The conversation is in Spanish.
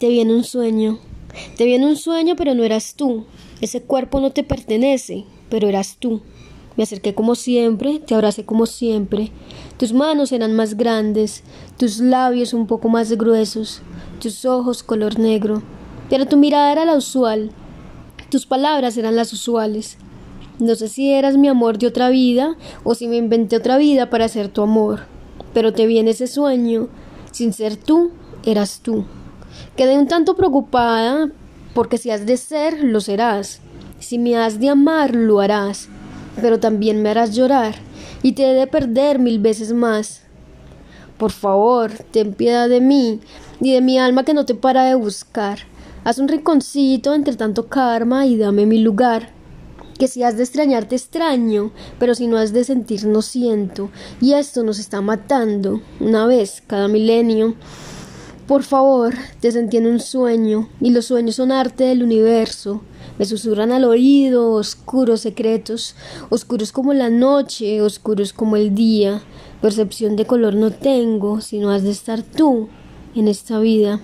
Te viene un sueño. Te viene un sueño, pero no eras tú. Ese cuerpo no te pertenece, pero eras tú. Me acerqué como siempre, te abracé como siempre. Tus manos eran más grandes, tus labios un poco más gruesos, tus ojos color negro. Pero tu mirada era la usual, tus palabras eran las usuales. No sé si eras mi amor de otra vida o si me inventé otra vida para ser tu amor. Pero te viene ese sueño. Sin ser tú, eras tú. Quedé un tanto preocupada porque si has de ser, lo serás. Si me has de amar, lo harás. Pero también me harás llorar y te he de perder mil veces más. Por favor, ten piedad de mí y de mi alma que no te para de buscar. Haz un rinconcito entre tanto karma y dame mi lugar. Que si has de extrañar te extraño, pero si no has de sentir no siento, y esto nos está matando, una vez cada milenio. Por favor, te sentí en un sueño, y los sueños son arte del universo. Me susurran al oído oscuros secretos, oscuros como la noche, oscuros como el día. Percepción de color no tengo, si no has de estar tú en esta vida.